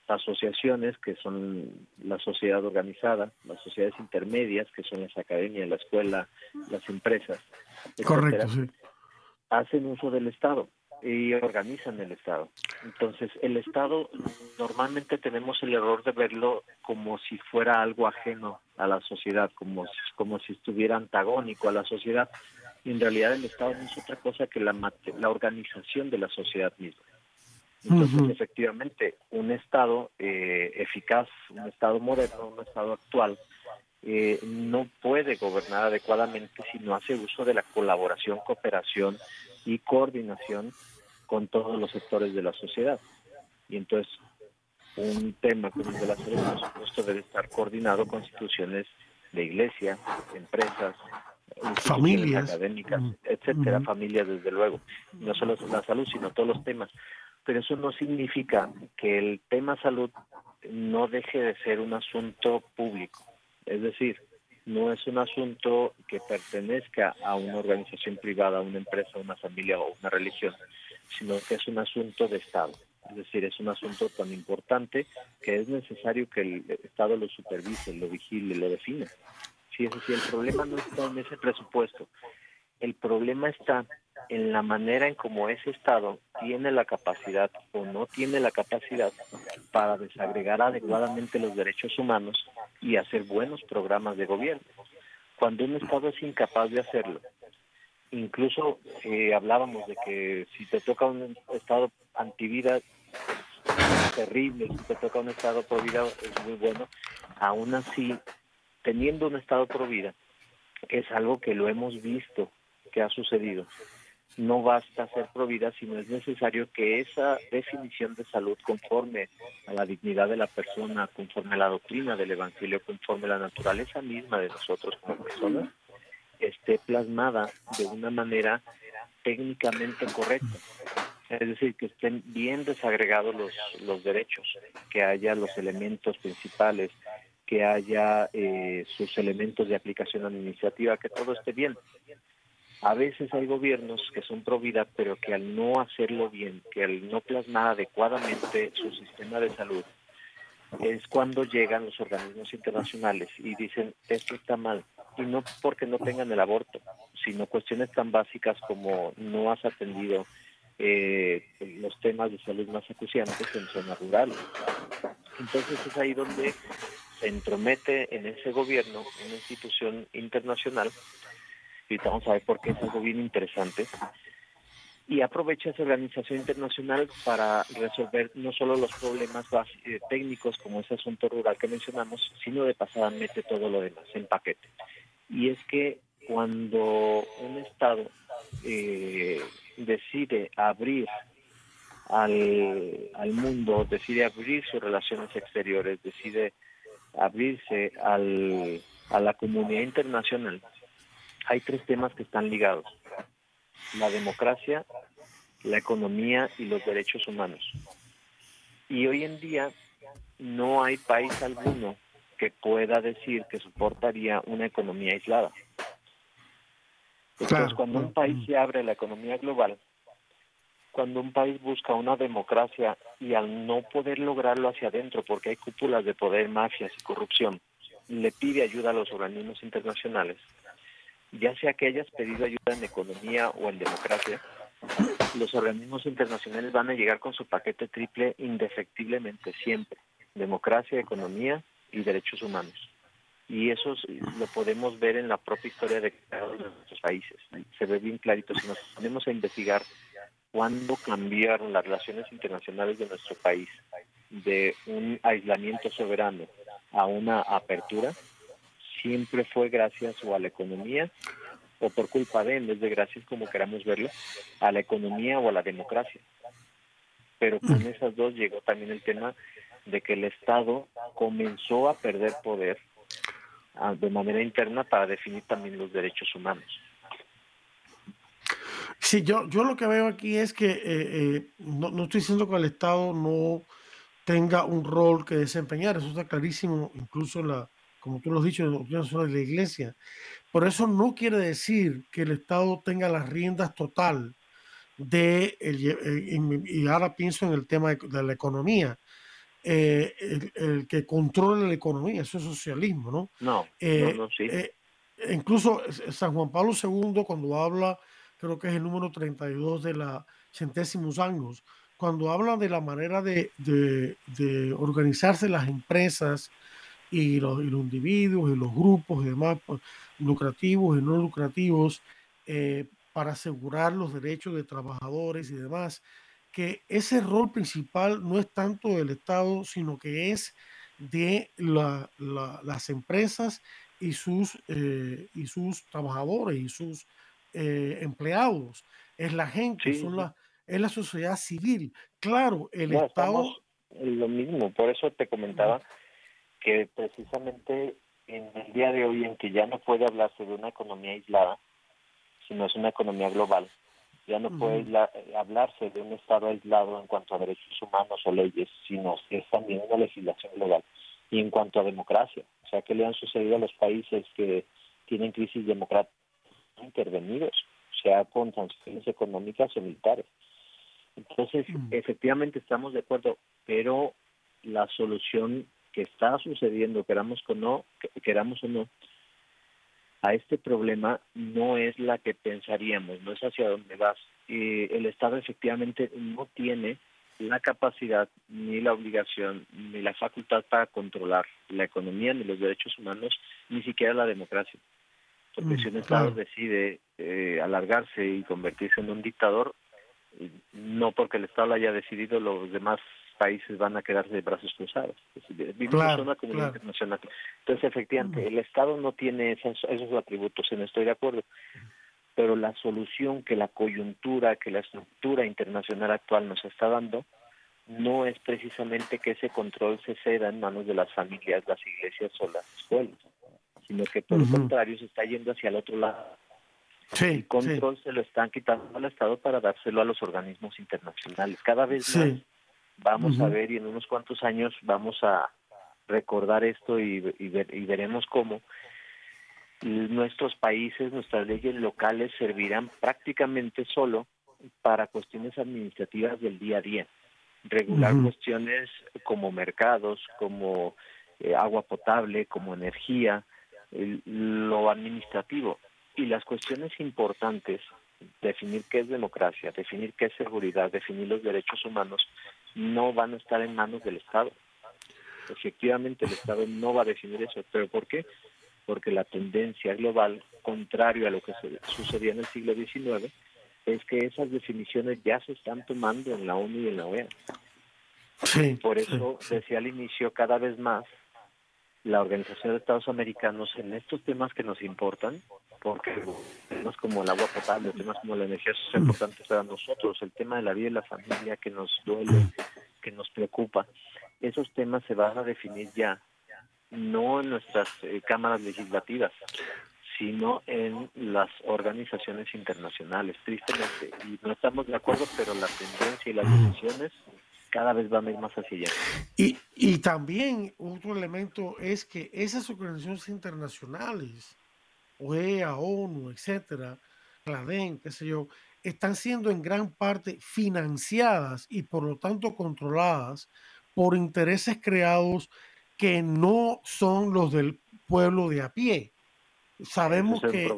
asociaciones que son la sociedad organizada, las sociedades intermedias que son las academias, la escuela, las empresas, hacen uso del Estado y organizan el Estado. Entonces, el Estado normalmente tenemos el error de verlo como si fuera algo ajeno a la sociedad, como, como si estuviera antagónico a la sociedad. Y en realidad el Estado no es otra cosa que la, la organización de la sociedad misma. Entonces, efectivamente, un Estado eh, eficaz, un Estado moderno, un Estado actual, eh, no puede gobernar adecuadamente si no hace uso de la colaboración, cooperación y coordinación con todos los sectores de la sociedad. Y entonces, un tema como el de la salud, por supuesto, debe estar coordinado con instituciones de iglesia, empresas, familias académicas, etcétera, familias desde luego. No solo la salud, sino todos los temas. Pero eso no significa que el tema salud no deje de ser un asunto público. Es decir, no es un asunto que pertenezca a una organización privada, a una empresa, a una familia o una religión, sino que es un asunto de Estado. Es decir, es un asunto tan importante que es necesario que el Estado lo supervise, lo vigile, lo defina. Sí, es el problema no está en ese presupuesto. El problema está en la manera en cómo ese Estado tiene la capacidad o no tiene la capacidad para desagregar adecuadamente los derechos humanos y hacer buenos programas de gobierno. Cuando un Estado es incapaz de hacerlo, incluso eh, hablábamos de que si te toca un Estado antivida, es terrible, si te toca un Estado pro vida, es muy bueno. Aún así, teniendo un Estado pro vida, es algo que lo hemos visto que ha sucedido no basta ser provida, sino es necesario que esa definición de salud conforme a la dignidad de la persona, conforme a la doctrina del Evangelio, conforme a la naturaleza misma de nosotros como personas, esté plasmada de una manera técnicamente correcta. Es decir, que estén bien desagregados los, los derechos, que haya los elementos principales, que haya eh, sus elementos de aplicación administrativa, que todo esté bien. A veces hay gobiernos que son pro vida, pero que al no hacerlo bien, que al no plasmar adecuadamente su sistema de salud, es cuando llegan los organismos internacionales y dicen esto está mal. Y no porque no tengan el aborto, sino cuestiones tan básicas como no has atendido eh, los temas de salud más acuciantes en zonas rurales. Entonces es ahí donde se entromete en ese gobierno una institución internacional, y vamos a ver por qué es algo bien interesante, y aprovecha esa organización internacional para resolver no solo los problemas eh, técnicos como ese asunto rural que mencionamos, sino de pasada mete todo lo demás en paquete. Y es que cuando un Estado eh, decide abrir al, al mundo, decide abrir sus relaciones exteriores, decide abrirse al, a la comunidad internacional, hay tres temas que están ligados la democracia, la economía y los derechos humanos. Y hoy en día no hay país alguno que pueda decir que soportaría una economía aislada. Entonces, cuando un país se abre a la economía global, cuando un país busca una democracia y al no poder lograrlo hacia adentro porque hay cúpulas de poder, mafias y corrupción, le pide ayuda a los organismos internacionales, ya sea que hayas pedido ayuda en economía o en democracia, los organismos internacionales van a llegar con su paquete triple indefectiblemente, siempre. Democracia, economía y derechos humanos. Y eso lo podemos ver en la propia historia de cada uno de nuestros países. Se ve bien clarito. Si nos ponemos a investigar cuándo cambiaron las relaciones internacionales de nuestro país de un aislamiento soberano a una apertura, siempre fue gracias o a la economía o por culpa de, en vez de gracias como queramos verlo, a la economía o a la democracia. Pero con mm. esas dos llegó también el tema de que el Estado comenzó a perder poder ah, de manera interna para definir también los derechos humanos. Sí, yo, yo lo que veo aquí es que eh, eh, no, no, estoy diciendo que el Estado no tenga un rol que desempeñar, eso está clarísimo, incluso la, como tú lo has dicho, en de la iglesia. Por eso no quiere decir que el Estado tenga las riendas total de, eh, y ahora pienso en el tema de, la economía, eh, el, que controla la economía, eso es socialismo, ¿no? No, eh, no, sí. incluso San Juan Pablo II, cuando habla, creo que es el número 32 de la centésimos años, cuando habla de la manera de, de, de organizarse las empresas, y los, individuos y los grupos y demás, pues, lucrativos y no lucrativos, eh, para asegurar los derechos de trabajadores y demás, que ese rol principal no es tanto del Estado, sino que es de las empresas y sus, eh, y sus trabajadores y sus eh, empleados. Es la gente, son la, es la sociedad civil. Claro, el Estado... Lo mismo, por eso te comentaba que precisamente en el día de hoy en que ya no puede hablarse de una economía aislada, sino es una economía global, ya no puede hablarse de un Estado aislado en cuanto a derechos humanos o leyes, sino es también una legislación global. Y en cuanto a democracia, o sea, ¿qué le han sucedido a los países que tienen crisis democráticas intervenidos, sea con sanciones económicas o militares? Entonces, efectivamente estamos de acuerdo, pero la solución que está sucediendo, queramos o no, queramos o no, a este problema no es la que pensaríamos, no es hacia dónde vas. y el Estado efectivamente no tiene la capacidad, ni la obligación, ni la facultad para controlar la economía, ni los derechos humanos, ni siquiera la democracia. Porque mm, si un Estado decide eh, alargarse y convertirse en un dictador, no porque el Estado lo haya decidido, los demás países van a quedarse de brazos cruzados. Vivimos en una comunidad internacional. Entonces, efectivamente, el Estado no tiene esos, esos atributos, no estoy de acuerdo. Pero la solución que la coyuntura, que la estructura internacional actual nos está dando, no es precisamente que ese control se ceda en manos de las familias, las iglesias o las escuelas, sino que por el contrario se está yendo hacia el otro lado. el control se lo están quitando al Estado para dárselo a los organismos internacionales. Cada vez más Vamos a ver y en unos cuantos años vamos a recordar esto y, veremos cómo nuestros países, nuestras leyes locales servirán prácticamente solo para cuestiones administrativas del día a día, regular cuestiones como mercados, como eh, agua potable, como energía, lo administrativo. Y las cuestiones importantes definir qué es democracia, definir qué es seguridad, definir los derechos humanos, no van a estar en manos del Estado. Efectivamente, el Estado no va a definir eso. ¿Pero por qué? Porque la tendencia global, contrario a lo que sucedía en el siglo XIX, es que esas definiciones ya se están tomando en la ONU y en la OEA. por eso decía al inicio, cada vez más la Organización de Estados Americanos en estos temas que nos importan, porque temas como el agua potable, temas como la energía son importantes para nosotros, el tema de la vida y la familia que nos duele, que nos preocupa, esos temas se van a definir ya, no en nuestras eh, cámaras legislativas, sino en las organizaciones internacionales, tristemente. Y no estamos de acuerdo, pero la tendencia y las decisiones cada vez van a ir más hacia allá. Y, y también otro elemento es que esas organizaciones internacionales, OEA, ONU, etcétera, CLADEN, qué sé yo, están siendo en gran parte financiadas y por lo tanto controladas por intereses creados que no son los del pueblo de a pie. Sabemos que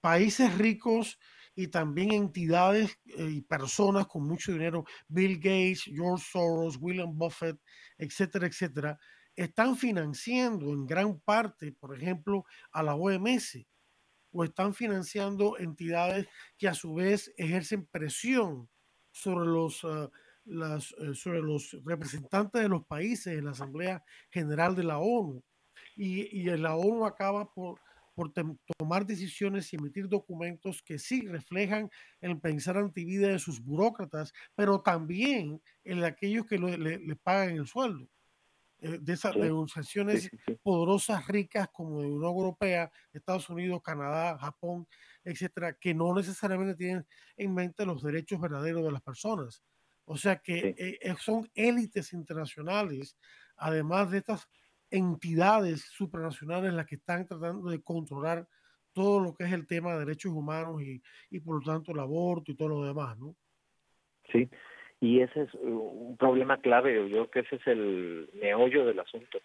países ricos y también entidades eh, y personas con mucho dinero, Bill Gates, George Soros, William Buffett, etcétera, etcétera, están financiando en gran parte, por ejemplo, a la OMS o están financiando entidades que a su vez ejercen presión sobre los, ah, eh, sobre los representantes de los países en la Asamblea General de la ONU. Y, y la ONU acaba por por tomar decisiones y emitir documentos que sí reflejan el pensar antivida de sus burócratas, pero también en aquellos que le, pagan el sueldo. Eh, de esas organizaciones poderosas, ricas como la Unión Europea, Estados Unidos, Canadá, Japón, etcétera, que no necesariamente tienen en mente los derechos verdaderos de las personas. O sea que eh, eh, son élites internacionales, además de estas entidades supranacionales las que están tratando de controlar todo lo que es el tema de derechos humanos y, y por lo tanto el aborto y todo lo demás, ¿no? Sí, y ese es un problema clave, yo creo que ese es el meollo del asunto.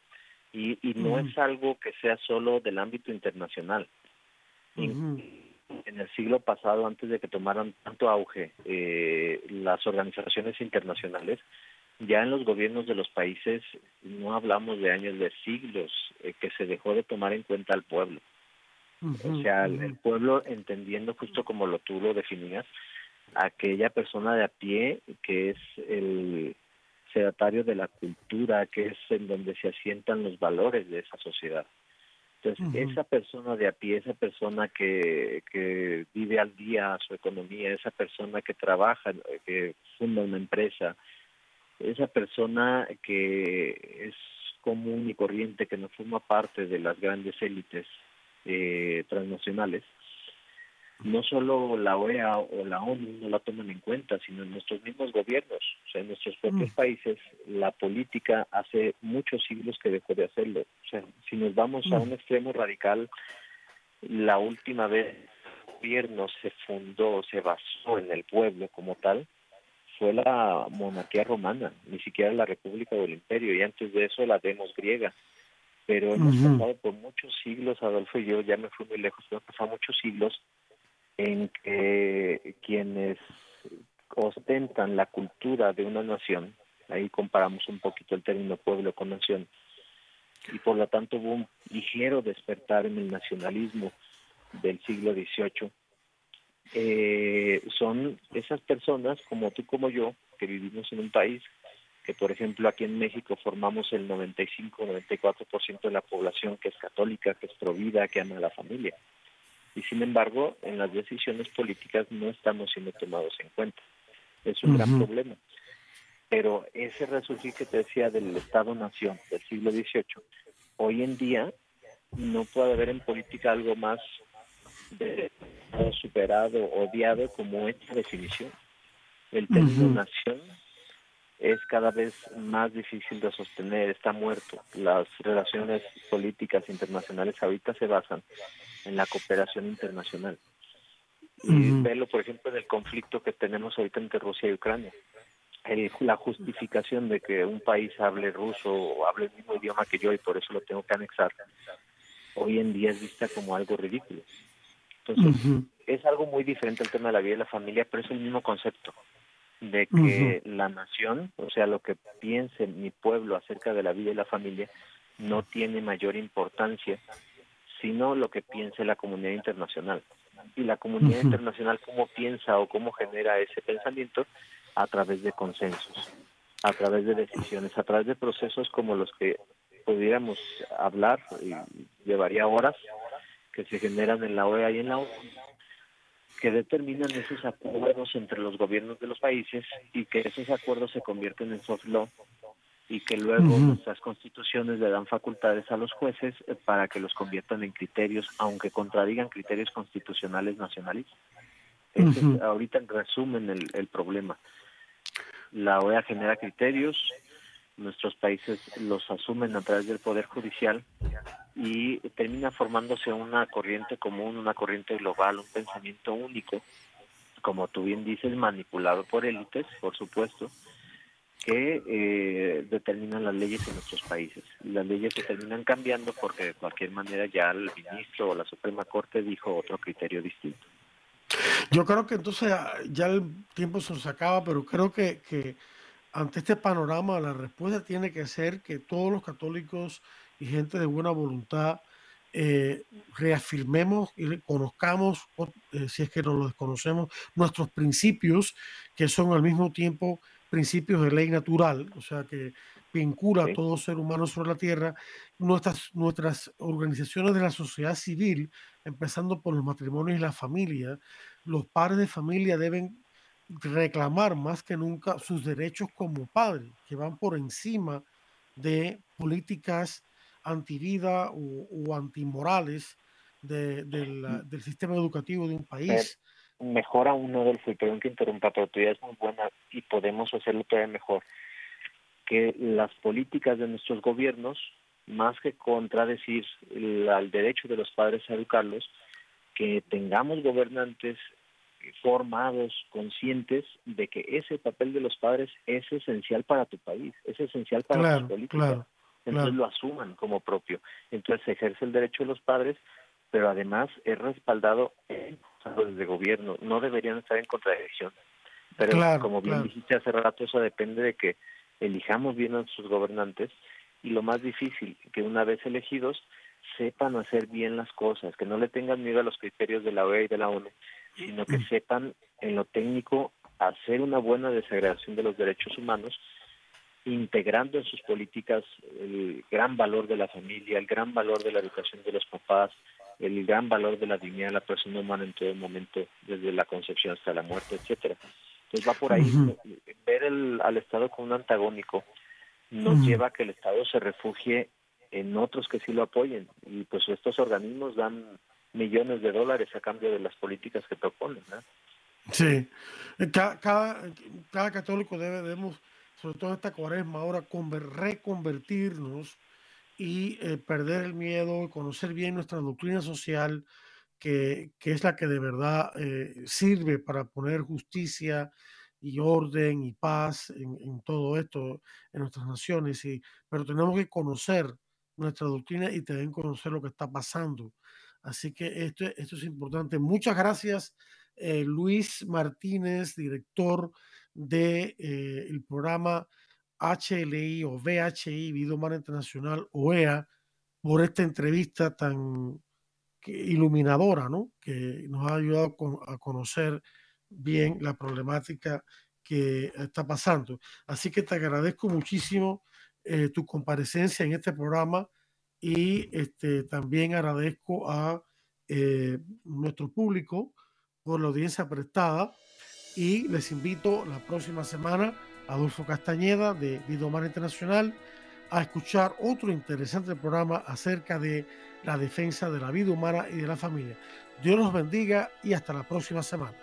Y, y no es algo que sea solo del ámbito internacional. en, el siglo pasado, antes de que tomaran tanto auge eh, las organizaciones internacionales, ya en los gobiernos de los países no hablamos de años, de siglos, eh, que se dejó de tomar en cuenta al pueblo. o sea, el, pueblo entendiendo justo como lo tú lo definías, aquella persona de a pie que es el sedatario de la cultura, que es en donde se asientan los valores de esa sociedad. Entonces, esa persona de a pie, esa persona que, que vive al día su economía, esa persona que trabaja, que funda una empresa, esa persona que es común y corriente, que no forma parte de las grandes élites eh, transnacionales, no solo la OEA o la ONU no la toman en cuenta, sino en nuestros mismos gobiernos, o sea, en nuestros propios mm. países, la política hace muchos siglos que dejó de hacerlo. O sea, si nos vamos a mm. un extremo radical, la última vez el gobierno se fundó, se basó en el pueblo como tal, fue la monarquía romana, ni siquiera la república o el imperio, y antes de eso la demos griega. Pero hemos pasado por muchos siglos, Adolfo y yo, ya me fui muy lejos, hemos pasado muchos siglos en que quienes ostentan la cultura de una nación, ahí comparamos un poquito el término pueblo con nación, y por lo tanto hubo un ligero despertar en el nacionalismo del siglo XVIII, eh, son esas personas como tú como yo que vivimos en un país que por ejemplo aquí en México formamos el 95-94% de la población que es católica, que es provida, que ama a la familia. Y sin embargo, en las decisiones políticas no estamos siendo tomados en cuenta. Es un gran problema. Pero ese resurgir que te decía del Estado-Nación del siglo XVIII, hoy en día no puede haber en política algo más de superado, odiado como esta definición. El término nación es cada vez más difícil de sostener, está muerto. Las relaciones políticas internacionales ahorita se basan en la cooperación internacional. Y verlo, por ejemplo, en el conflicto que tenemos ahorita entre Rusia y Ucrania. la justificación de que un país hable ruso o hable el mismo idioma que yo y por eso lo tengo que anexar, hoy en día es vista como algo ridículo. Entonces, es algo muy diferente el tema de la vida y la familia, pero es el mismo concepto de que la nación, o sea, lo que piense mi pueblo acerca de la vida y la familia, no tiene mayor importancia, sino lo que piense la comunidad internacional. Y la comunidad internacional cómo piensa o cómo genera ese pensamiento a través de consensos, a través de decisiones, a través de procesos como los que pudiéramos hablar, y llevaría horas, que se generan en la OEA y en la ONU, que determinan esos acuerdos entre los gobiernos de los países y que esos acuerdos se convierten en soft law y que luego nuestras constituciones le dan facultades a los jueces eh, para que los conviertan en criterios, aunque contradigan criterios constitucionales nacionales. Ese es ahorita en resumen el, el problema. La OEA genera criterios, nuestros países los asumen a través del Poder Judicial y termina formándose una corriente común, una corriente global, un pensamiento único, como tú bien dices, manipulado por élites, por supuesto, que eh, determinan las leyes en nuestros países. las leyes se terminan cambiando porque de cualquier manera ya el ministro o la Suprema Corte dijo otro criterio distinto. Yo creo que entonces ah, ya el tiempo se nos acaba, pero creo que, que ante este panorama la respuesta tiene que ser que todos los católicos y gente de buena voluntad eh, reafirmemos y conozcamos, eh, si es que no lo desconocemos, nuestros principios, que son al mismo tiempo principios de ley natural, o sea, que vincula a todo ser humano sobre la tierra, nuestras, nuestras organizaciones de la sociedad civil, empezando por los matrimonios y la familia, los padres de familia deben reclamar más que nunca sus derechos como padres, que van por encima de políticas antivida o, o antimorales de, del sistema educativo de un país. Mejor aún, Adolfo, y perdón que interrumpa, pero tu idea es muy buena y podemos hacerlo todavía mejor. Que las políticas de nuestros gobiernos, más que contradecir el, derecho de los padres a educarlos, que tengamos gobernantes formados, conscientes de que ese papel de los padres es esencial para tu país, es esencial para tu política entonces lo asuman como propio. Entonces se ejerce el derecho de los padres, pero además es respaldado en de gobierno. No deberían estar en contradicción. Pero como bien dijiste hace rato, eso depende de que elijamos bien a nuestros gobernantes y lo más difícil, que una vez elegidos sepan hacer bien las cosas, que no le tengan miedo a los criterios de la OEA y de la ONU, sino que sepan en lo técnico hacer una buena desagregación de los derechos humanos integrando en sus políticas el gran valor de la familia, el gran valor de la educación de los papás, el gran valor de la dignidad de la persona humana en todo momento, desde la concepción hasta la muerte, etcétera. Entonces va por ahí, ver el, al Estado como un antagónico nos lleva a que el Estado se refugie en otros que sí lo apoyen y pues estos organismos dan millones de dólares a cambio de las políticas que proponen. ¿no? Sí, cada, cada, católico debe, debemos sobre todo esta cuaresma, ahora reconvertirnos y eh, perder el miedo, conocer bien nuestra doctrina social, que, es la que de verdad eh, sirve para poner justicia y orden y paz en, todo esto, en nuestras naciones. Y, pero tenemos que conocer nuestra doctrina y también conocer lo que está pasando. Así que esto, esto es importante. Muchas gracias, eh, Luis Martínez, director del de, el programa HLI o VHI, Vida Humana Internacional, OEA, por esta entrevista tan iluminadora, ¿no? que nos ha ayudado a conocer bien la problemática que está pasando. Así que te agradezco muchísimo eh, tu comparecencia en este programa y este, también agradezco a eh, nuestro público por la audiencia prestada y les invito la próxima semana Adolfo Castañeda de Vida Humana Internacional a escuchar otro interesante programa acerca de la defensa de la vida humana y de la familia. Dios los bendiga y hasta la próxima semana.